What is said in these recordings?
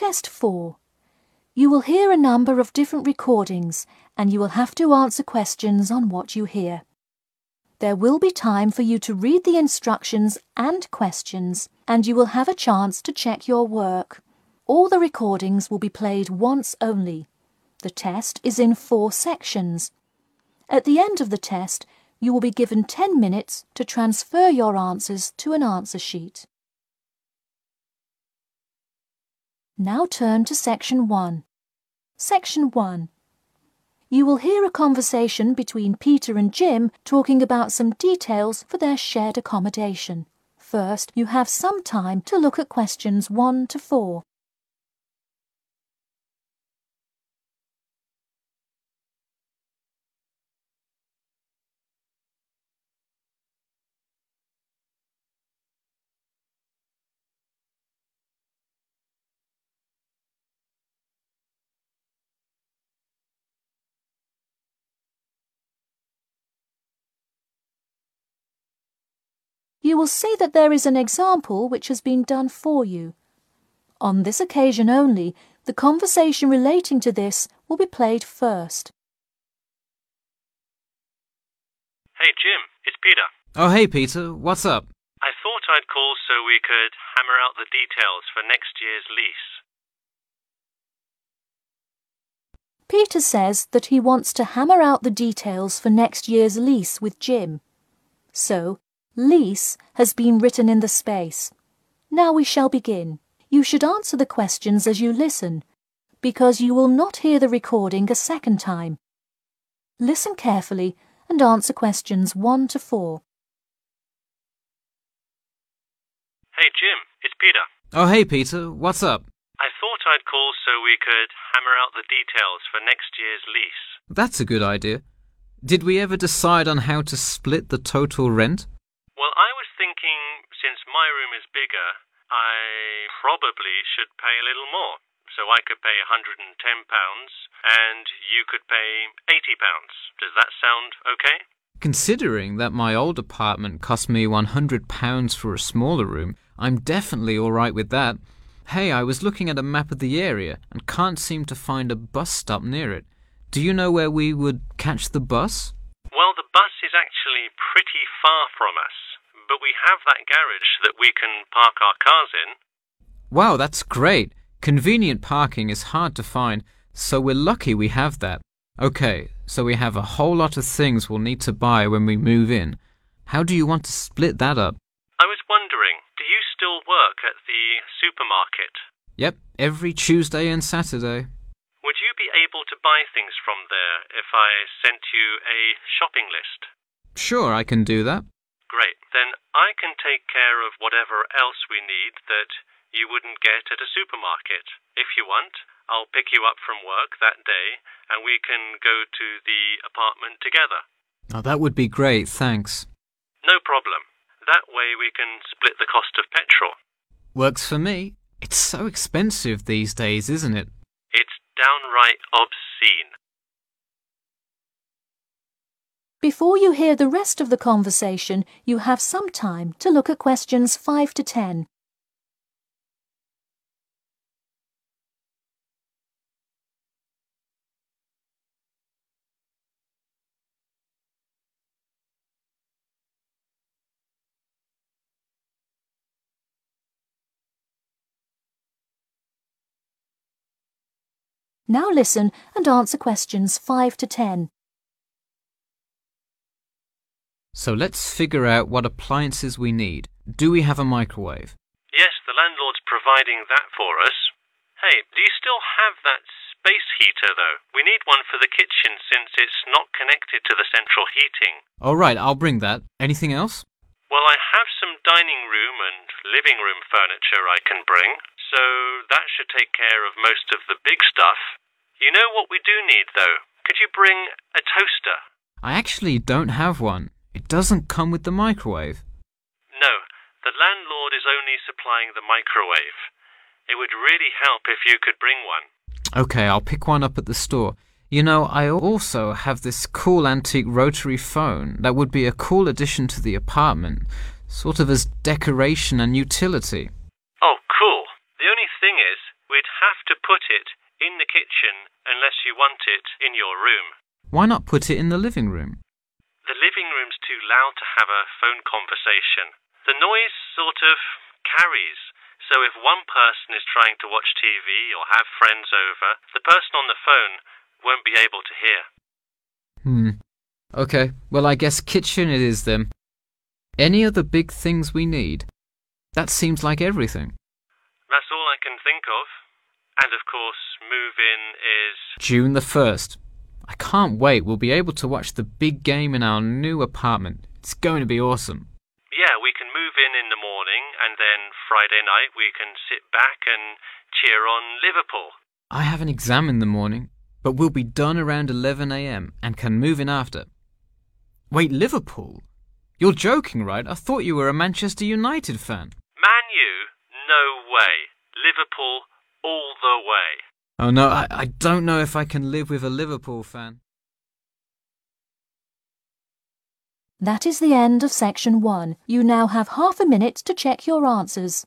Test 4. You will hear a number of different recordings and you will have to answer questions on what you hear. There will be time for you to read the instructions and questions and you will have a chance to check your work. All the recordings will be played once only. The test is in four sections. At the end of the test, you will be given 10 minutes to transfer your answers to an answer sheet. Now turn to Section 1. Section 1. You will hear a conversation between Peter and Jim talking about some details for their shared accommodation. First, you have some time to look at questions 1 to 4. You will see that there is an example which has been done for you. On this occasion only, the conversation relating to this will be played first. Hey, Jim, it's Peter. Oh, hey, Peter. What's up? I thought I'd call so we could hammer out the details for next year's lease. Peter says that he wants to hammer out the details for next year's lease with Jim. So, lease has been written in the space. Now we shall begin. You should answer the questions as you listen, because you will not hear the recording a second time. Listen carefully and answer questions 1 to 4. Hey, Jim, it's Peter. Oh, hey, Peter. What's up? I thought I'd call so we could hammer out the details for next year's lease. That's a good idea. Did we ever decide on how to split the total rent? Well, I was thinking since my room is bigger, I probably should pay a little more. So I could pay £110 and you could pay £80. Does that sound okay? Considering that my old apartment cost me £100 for a smaller room, I'm definitely alright with that. Hey, I was looking at a map of the area and can't seem to find a bus stop near it. Do you know where we would catch the bus? Well, the bus is actually pretty far from us, but we have that garage that we can park our cars in. Wow, that's great. Convenient parking is hard to find, so we're lucky we have that. Okay, so we have a whole lot of things we'll need to buy when we move in. How do you want to split that up? I was wondering, do you still work at the supermarket? Yep, every Tuesday and Saturday. Would you be able to buy things from there if I sent you a shopping list? Sure, I can do that. Great. Then I can take care of whatever else we need that you wouldn't get at a supermarket. If you want, I'll pick you up from work that day and we can go to the apartment together. Oh, that would be great, thanks. No problem. That way we can split the cost of petrol. Works for me. It's so expensive these days, isn't it? It's downright obscene. Before you hear the rest of the conversation, you have some time to look at questions 5 to 10. Now listen and answer questions 5 to 10. So let's figure out what appliances we need. Do we have a microwave? Yes, the landlord's providing that for us. Hey, do you still have that space heater, though? We need one for the kitchen since it's not connected to the central heating. All right, I'll bring that. Anything else? Well, I have some dining room and living room furniture I can bring, so that should take care of most of the big stuff. You know what we do need, though? Could you bring a toaster? I actually don't have one. It doesn't come with the microwave. No, the landlord is only supplying the microwave. It would really help if you could bring one. Okay, I'll pick one up at the store. You know, I also have this cool antique rotary phone that would be a cool addition to the apartment, sort of as decoration and utility. Oh, cool. The only thing is, we'd have to put it in the kitchen unless you want it in your room. Why not put it in the living room? The living room's too loud to have a phone conversation. The noise sort of carries. So if one person is trying to watch TV or have friends over, the person on the phone won't be able to hear. Hmm. Okay, well, I guess kitchen it is then. Any other big things we need? That seems like everything. That's all I can think of. And of course, move in is. June the 1st. I can't wait. We'll be able to watch the big game in our new apartment. It's going to be awesome. Yeah, we can move in in the morning, and then Friday night we can sit back and cheer on Liverpool. I have an exam in the morning, but we'll be done around 11 a.m. and can move in after. Wait, Liverpool? You're joking, right? I thought you were a Manchester United fan. Man U? No way. Liverpool all the way. Oh no, I, I don't know if I can live with a Liverpool fan. That is the end of section one. You now have half a minute to check your answers.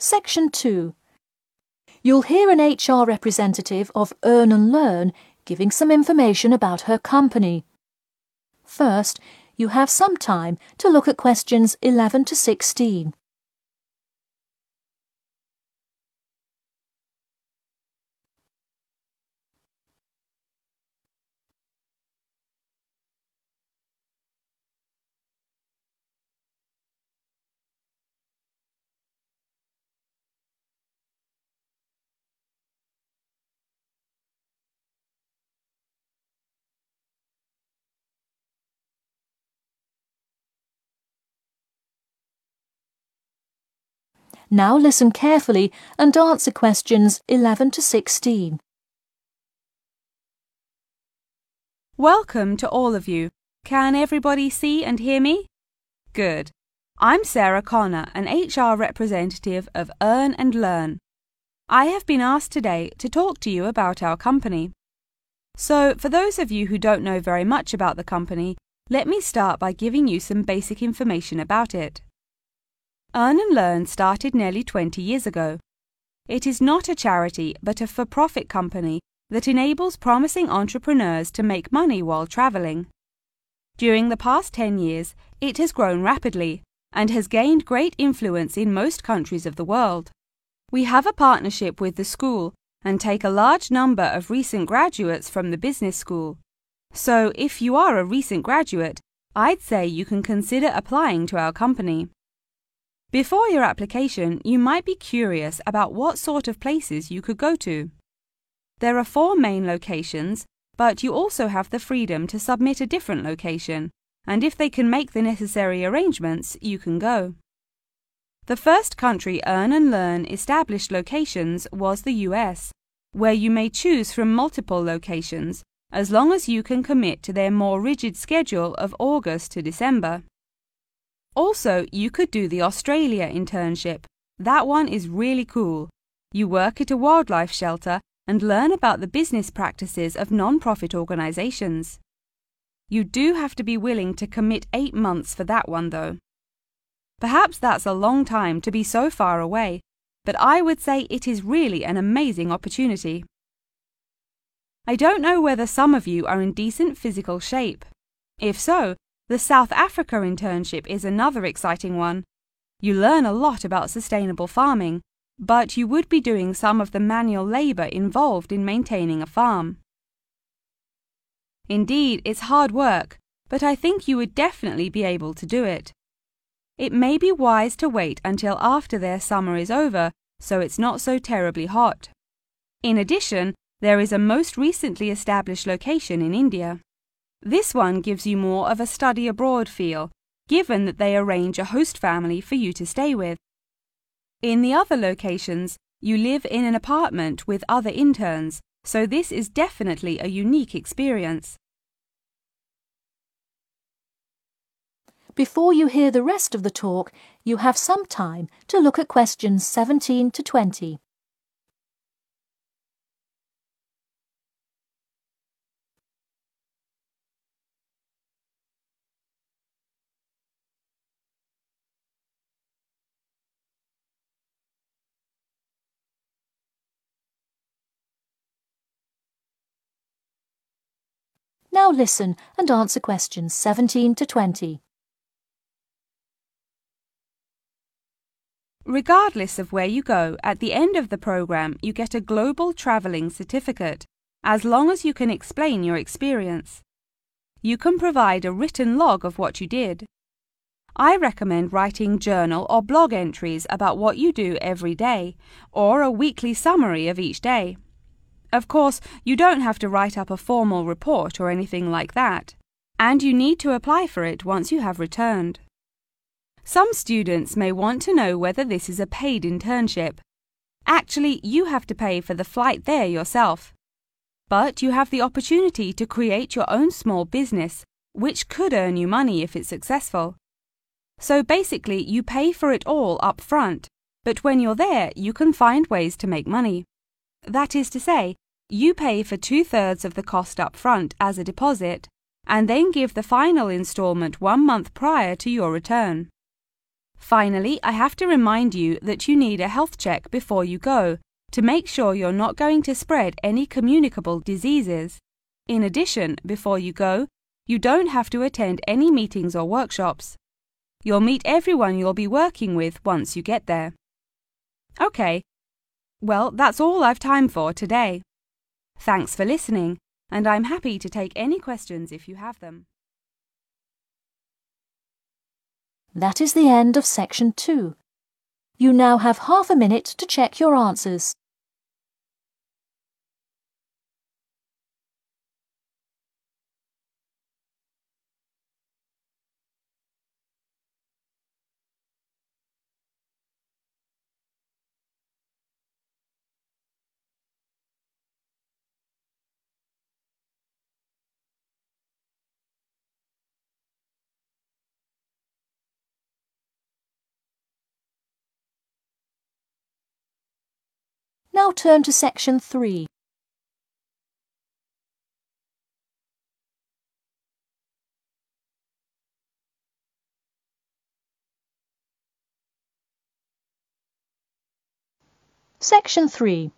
Section 2. You'll hear an HR representative of Earn and Learn giving some information about her company. First, you have some time to look at questions 11 to 16. Now listen carefully and answer questions 11 to 16. Welcome to all of you. Can everybody see and hear me? Good. I'm Sarah Connor, an HR representative of Earn and Learn. I have been asked today to talk to you about our company. So, for those of you who don't know very much about the company, let me start by giving you some basic information about it. Earn and Learn started nearly 20 years ago. It is not a charity but a for profit company that enables promising entrepreneurs to make money while traveling. During the past 10 years, it has grown rapidly and has gained great influence in most countries of the world. We have a partnership with the school and take a large number of recent graduates from the business school. So, if you are a recent graduate, I'd say you can consider applying to our company. Before your application, you might be curious about what sort of places you could go to. There are four main locations, but you also have the freedom to submit a different location, and if they can make the necessary arrangements, you can go. The first country Earn and Learn established locations was the US, where you may choose from multiple locations as long as you can commit to their more rigid schedule of August to December. Also, you could do the Australia internship. That one is really cool. You work at a wildlife shelter and learn about the business practices of non-profit organizations. You do have to be willing to commit eight months for that one, though. Perhaps that's a long time to be so far away, but I would say it is really an amazing opportunity. I don't know whether some of you are in decent physical shape. If so, the South Africa internship is another exciting one. You learn a lot about sustainable farming, but you would be doing some of the manual labour involved in maintaining a farm. Indeed, it's hard work, but I think you would definitely be able to do it. It may be wise to wait until after their summer is over so it's not so terribly hot. In addition, there is a most recently established location in India. This one gives you more of a study abroad feel, given that they arrange a host family for you to stay with. In the other locations, you live in an apartment with other interns, so this is definitely a unique experience. Before you hear the rest of the talk, you have some time to look at questions 17 to 20. Now listen and answer questions 17 to 20. Regardless of where you go, at the end of the program, you get a global traveling certificate, as long as you can explain your experience. You can provide a written log of what you did. I recommend writing journal or blog entries about what you do every day, or a weekly summary of each day. Of course, you don't have to write up a formal report or anything like that, and you need to apply for it once you have returned. Some students may want to know whether this is a paid internship. Actually, you have to pay for the flight there yourself. But you have the opportunity to create your own small business, which could earn you money if it's successful. So basically, you pay for it all up front, but when you're there, you can find ways to make money. That is to say, you pay for two thirds of the cost up front as a deposit, and then give the final installment one month prior to your return. Finally, I have to remind you that you need a health check before you go to make sure you're not going to spread any communicable diseases. In addition, before you go, you don't have to attend any meetings or workshops. You'll meet everyone you'll be working with once you get there. OK. Well, that's all I've time for today. Thanks for listening, and I'm happy to take any questions if you have them. That is the end of section 2. You now have half a minute to check your answers. Now turn to section 3. Section 3.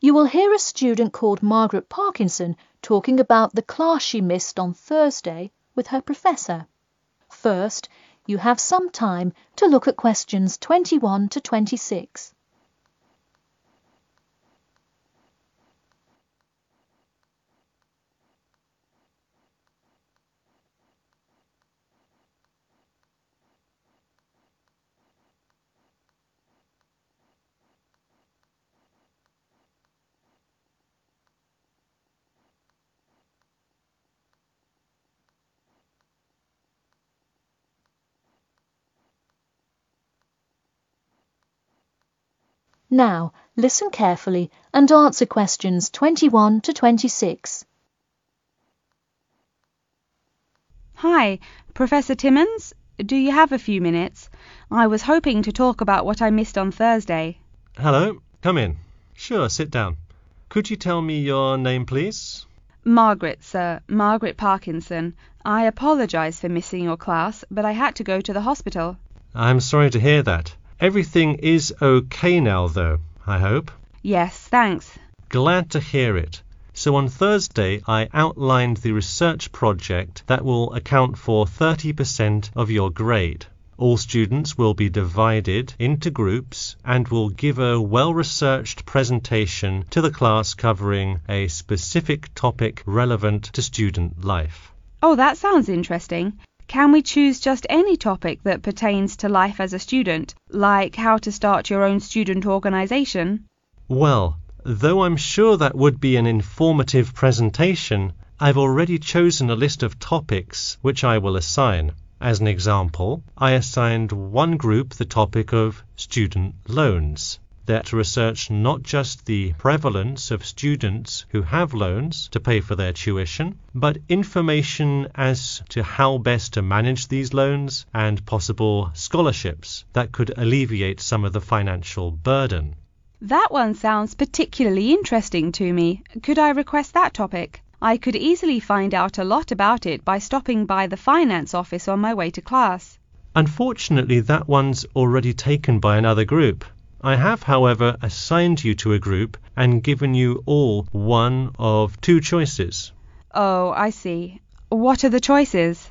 You will hear a student called Margaret Parkinson talking about the class she missed on Thursday with her professor. First, you have some time to look at questions 21 to 26. Now, listen carefully and answer questions 21 to 26. Hi, Professor Timmons. Do you have a few minutes? I was hoping to talk about what I missed on Thursday. Hello, come in. Sure, sit down. Could you tell me your name, please? Margaret, sir. Margaret Parkinson. I apologize for missing your class, but I had to go to the hospital. I'm sorry to hear that. Everything is okay now, though, I hope. Yes, thanks. Glad to hear it. So on Thursday, I outlined the research project that will account for 30% of your grade. All students will be divided into groups and will give a well researched presentation to the class covering a specific topic relevant to student life. Oh, that sounds interesting. Can we choose just any topic that pertains to life as a student, like how to start your own student organization? Well, Though I'm sure that would be an informative presentation, I've already chosen a list of topics which I will assign. As an example, I assigned one group the topic of student loans. They're research not just the prevalence of students who have loans to pay for their tuition, but information as to how best to manage these loans and possible scholarships that could alleviate some of the financial burden. That one sounds particularly interesting to me. Could I request that topic? I could easily find out a lot about it by stopping by the finance office on my way to class. Unfortunately, that one's already taken by another group. I have, however, assigned you to a group and given you all one of two choices. Oh, I see. What are the choices?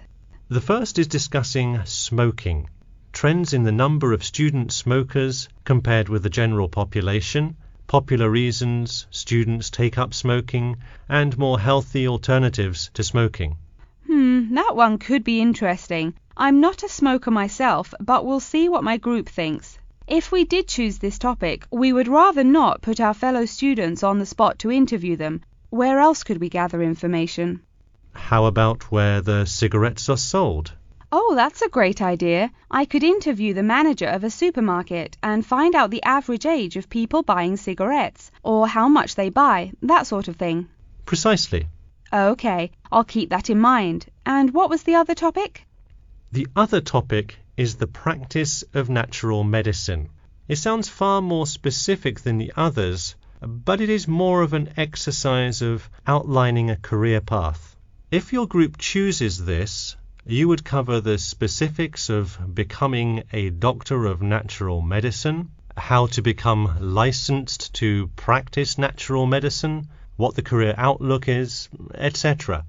The first is discussing smoking trends in the number of student smokers compared with the general population, popular reasons students take up smoking, and more healthy alternatives to smoking. Hmm, that one could be interesting. I'm not a smoker myself, but we'll see what my group thinks. If we did choose this topic, we would rather not put our fellow students on the spot to interview them. Where else could we gather information? How about where the cigarettes are sold? Oh, that's a great idea. I could interview the manager of a supermarket and find out the average age of people buying cigarettes, or how much they buy, that sort of thing. Precisely. OK, I'll keep that in mind. And what was the other topic? The other topic is the practice of natural medicine. It sounds far more specific than the others, but it is more of an exercise of outlining a career path. If your group chooses this, you would cover the specifics of becoming a doctor of natural medicine, how to become licensed to practice natural medicine, what the career outlook is, etc.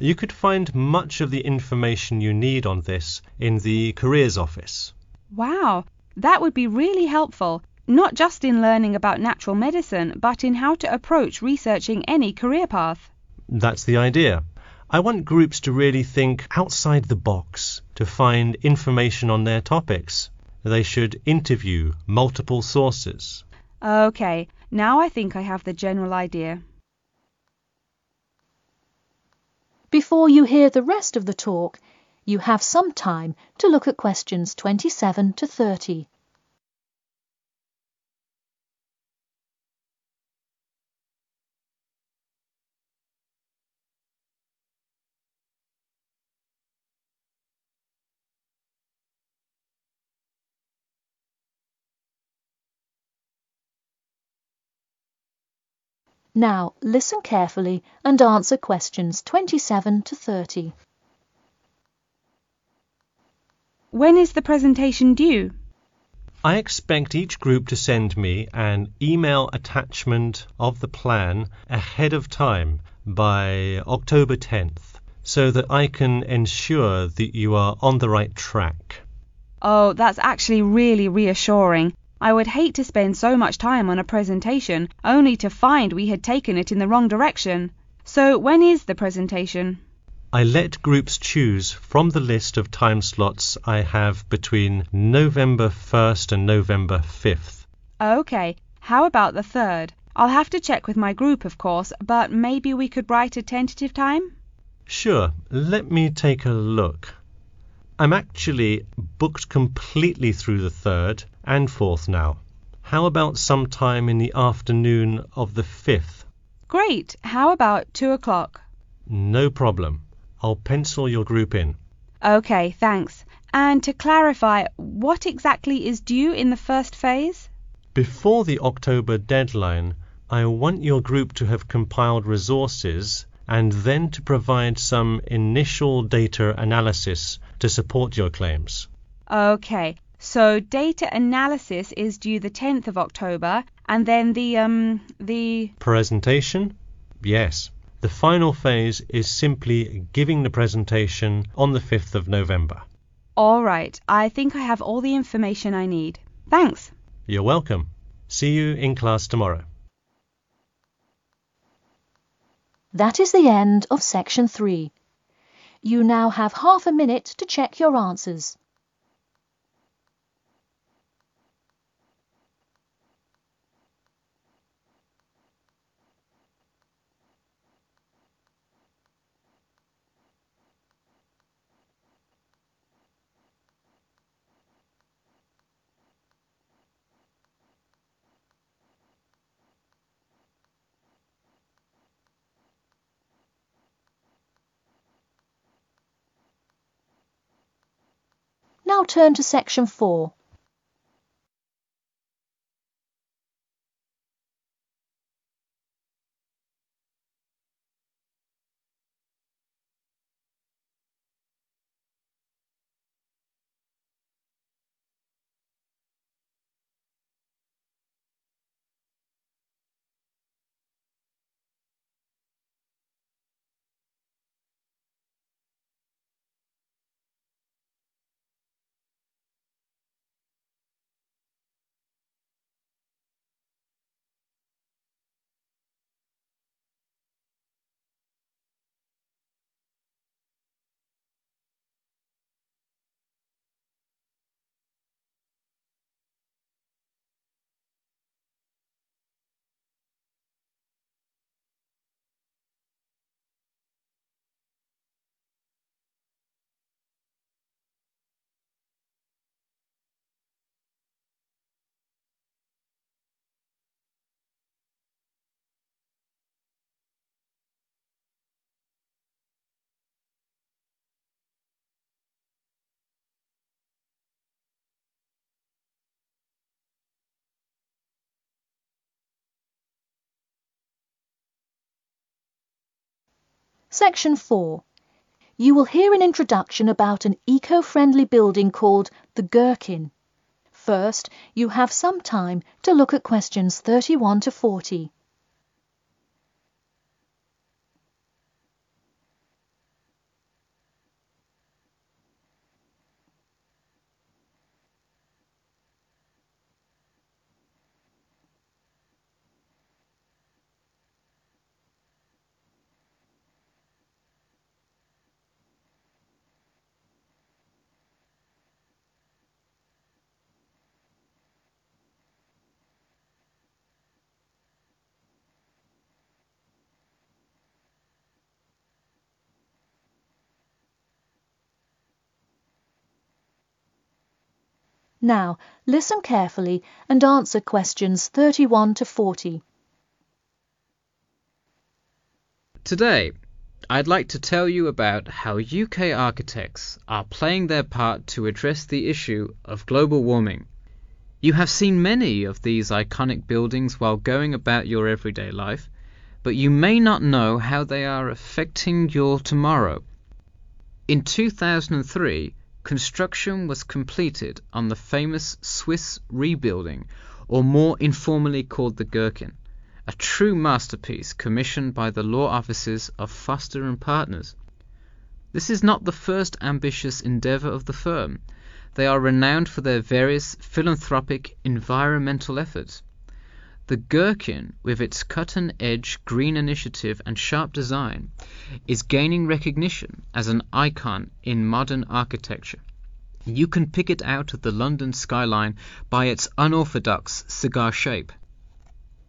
You could find much of the information you need on this in the careers office. Wow, that would be really helpful, not just in learning about natural medicine, but in how to approach researching any career path. That's the idea. I want groups to really think outside the box to find information on their topics. They should interview multiple sources. OK, now I think I have the general idea. Before you hear the rest of the talk, you have some time to look at questions 27 to 30. Now listen carefully and answer questions 27 to 30. When is the presentation due? I expect each group to send me an email attachment of the plan ahead of time by October 10th so that I can ensure that you are on the right track. Oh, that's actually really reassuring. I would hate to spend so much time on a presentation only to find we had taken it in the wrong direction. So when is the presentation? I let groups choose from the list of time slots I have between November 1st and November 5th. OK. How about the 3rd? I'll have to check with my group, of course, but maybe we could write a tentative time? Sure. Let me take a look. I'm actually booked completely through the 3rd and 4th now. How about sometime in the afternoon of the 5th? Great. How about two o'clock? No problem. I'll pencil your group in. OK, thanks. And to clarify, what exactly is due in the first phase? Before the October deadline, I want your group to have compiled resources and then to provide some initial data analysis to support your claims. OK, so data analysis is due the 10th of October, and then the, um, the. Presentation? Yes. The final phase is simply giving the presentation on the 5th of November. All right, I think I have all the information I need. Thanks. You're welcome. See you in class tomorrow. That is the end of section 3. You now have half a minute to check your answers. Now turn to section 4. Section 4. You will hear an introduction about an eco-friendly building called the Gherkin. First, you have some time to look at questions 31 to 40. Now, listen carefully and answer questions 31 to 40. Today, I'd like to tell you about how UK architects are playing their part to address the issue of global warming. You have seen many of these iconic buildings while going about your everyday life, but you may not know how they are affecting your tomorrow. In 2003, construction was completed on the famous Swiss Re building, or more informally called the Gherkin, a true masterpiece commissioned by the law offices of Foster and Partners. This is not the first ambitious endeavour of the firm. They are renowned for their various philanthropic environmental efforts. The Gherkin, with its cut-and-edge green initiative and sharp design, is gaining recognition as an icon in modern architecture. You can pick it out of the London skyline by its unorthodox cigar shape.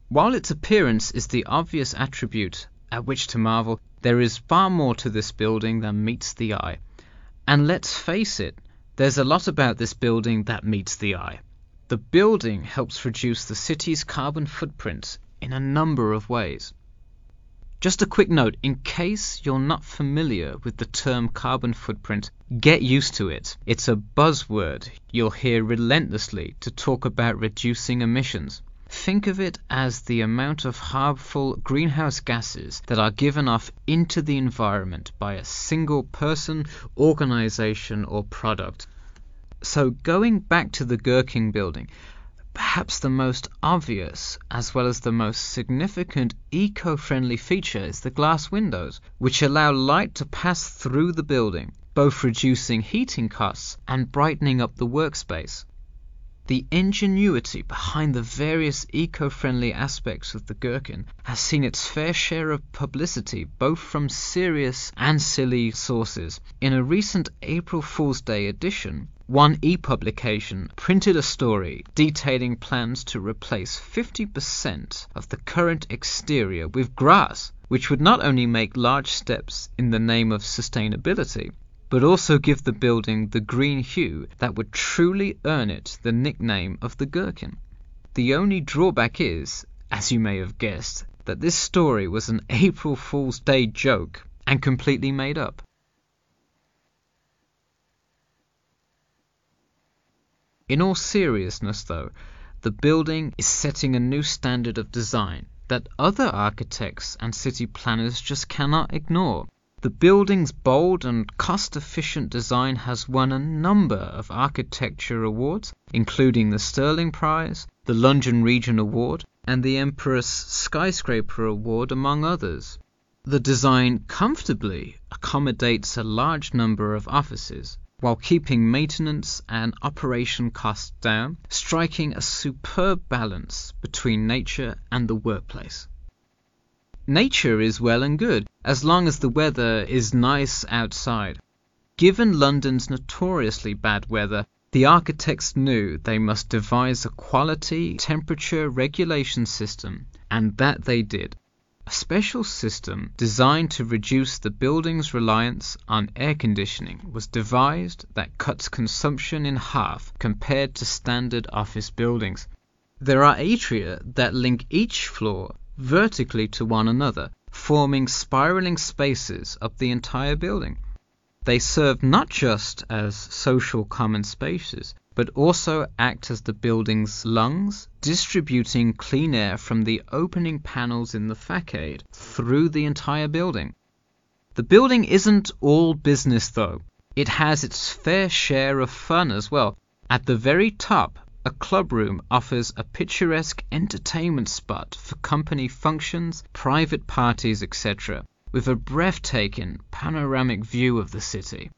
While its appearance is the obvious attribute at which to marvel, there is far more to this building than meets the eye. And let's face it, there's a lot about this building that meets the eye. The building helps reduce the city's carbon footprint in a number of ways. Just a quick note in case you're not familiar with the term carbon footprint, get used to it. It's a buzzword you'll hear relentlessly to talk about reducing emissions. Think of it as the amount of harmful greenhouse gases that are given off into the environment by a single person, organization, or product. So, going back to the Gherkin building, Perhaps the most obvious as well as the most significant eco-friendly feature is the glass windows, which allow light to pass through the building, both reducing heating costs and brightening up the workspace. The ingenuity behind the various eco-friendly aspects of the Gherkin has seen its fair share of publicity both from serious and silly sources. In a recent April Fool's Day edition, one e-publication printed a story detailing plans to replace 50% of the current exterior with grass, which would not only make large steps in the name of sustainability, but also give the building the green hue that would truly earn it the nickname of the Gherkin. The only drawback is, as you may have guessed, that this story was an April Fool's Day joke and completely made up. In all seriousness, though, the building is setting a new standard of design that other architects and city planners just cannot ignore. The building's bold and cost-efficient design has won a number of architecture awards, including the Stirling Prize, the London Region Award, and the Emporis Skyscraper Award, among others. The design comfortably accommodates a large number of offices, while keeping maintenance and operation costs down, striking a superb balance between nature and the workplace. Nature is well and good, as long as the weather is nice outside. Given London's notoriously bad weather, the architects knew they must devise a quality temperature regulation system, and that they did. A special system designed to reduce the building's reliance on air conditioning was devised that cuts consumption in half compared to standard office buildings. There are atria that link each floor vertically to one another, forming spiraling spaces up the entire building. They serve not just as social common spaces, but also act as the building's lungs, distributing clean air from the opening panels in the facade through the entire building. The building isn't all business though. It has its fair share of fun as well. At the very top, a club room offers a picturesque entertainment spot for company functions, private parties, etc., with a breathtaking panoramic view of the city.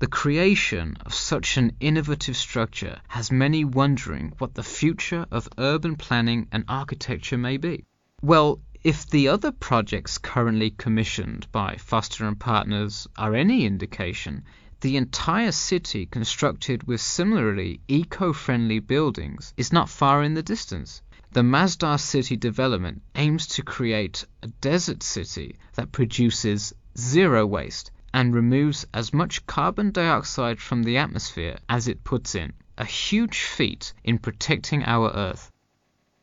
The creation of such an innovative structure has many wondering what the future of urban planning and architecture may be. Well, if the other projects currently commissioned by Foster and Partners are any indication, the entire city constructed with similarly eco-friendly buildings is not far in the distance. The Masdar City development aims to create a desert city that produces zero waste and removes as much carbon dioxide from the atmosphere as it puts in, a huge feat in protecting our Earth.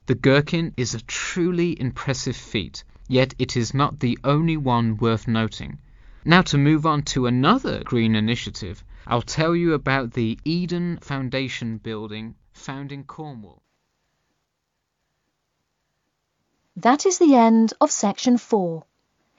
The Gherkin is a truly impressive feat, yet it is not the only one worth noting. Now to move on to another green initiative, I'll tell you about the Eden Foundation building found in Cornwall. That is the end of section 4.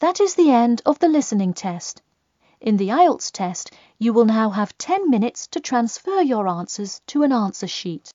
That is the end of the listening test. In the IELTS test, you will now have 10 minutes to transfer your answers to an answer sheet.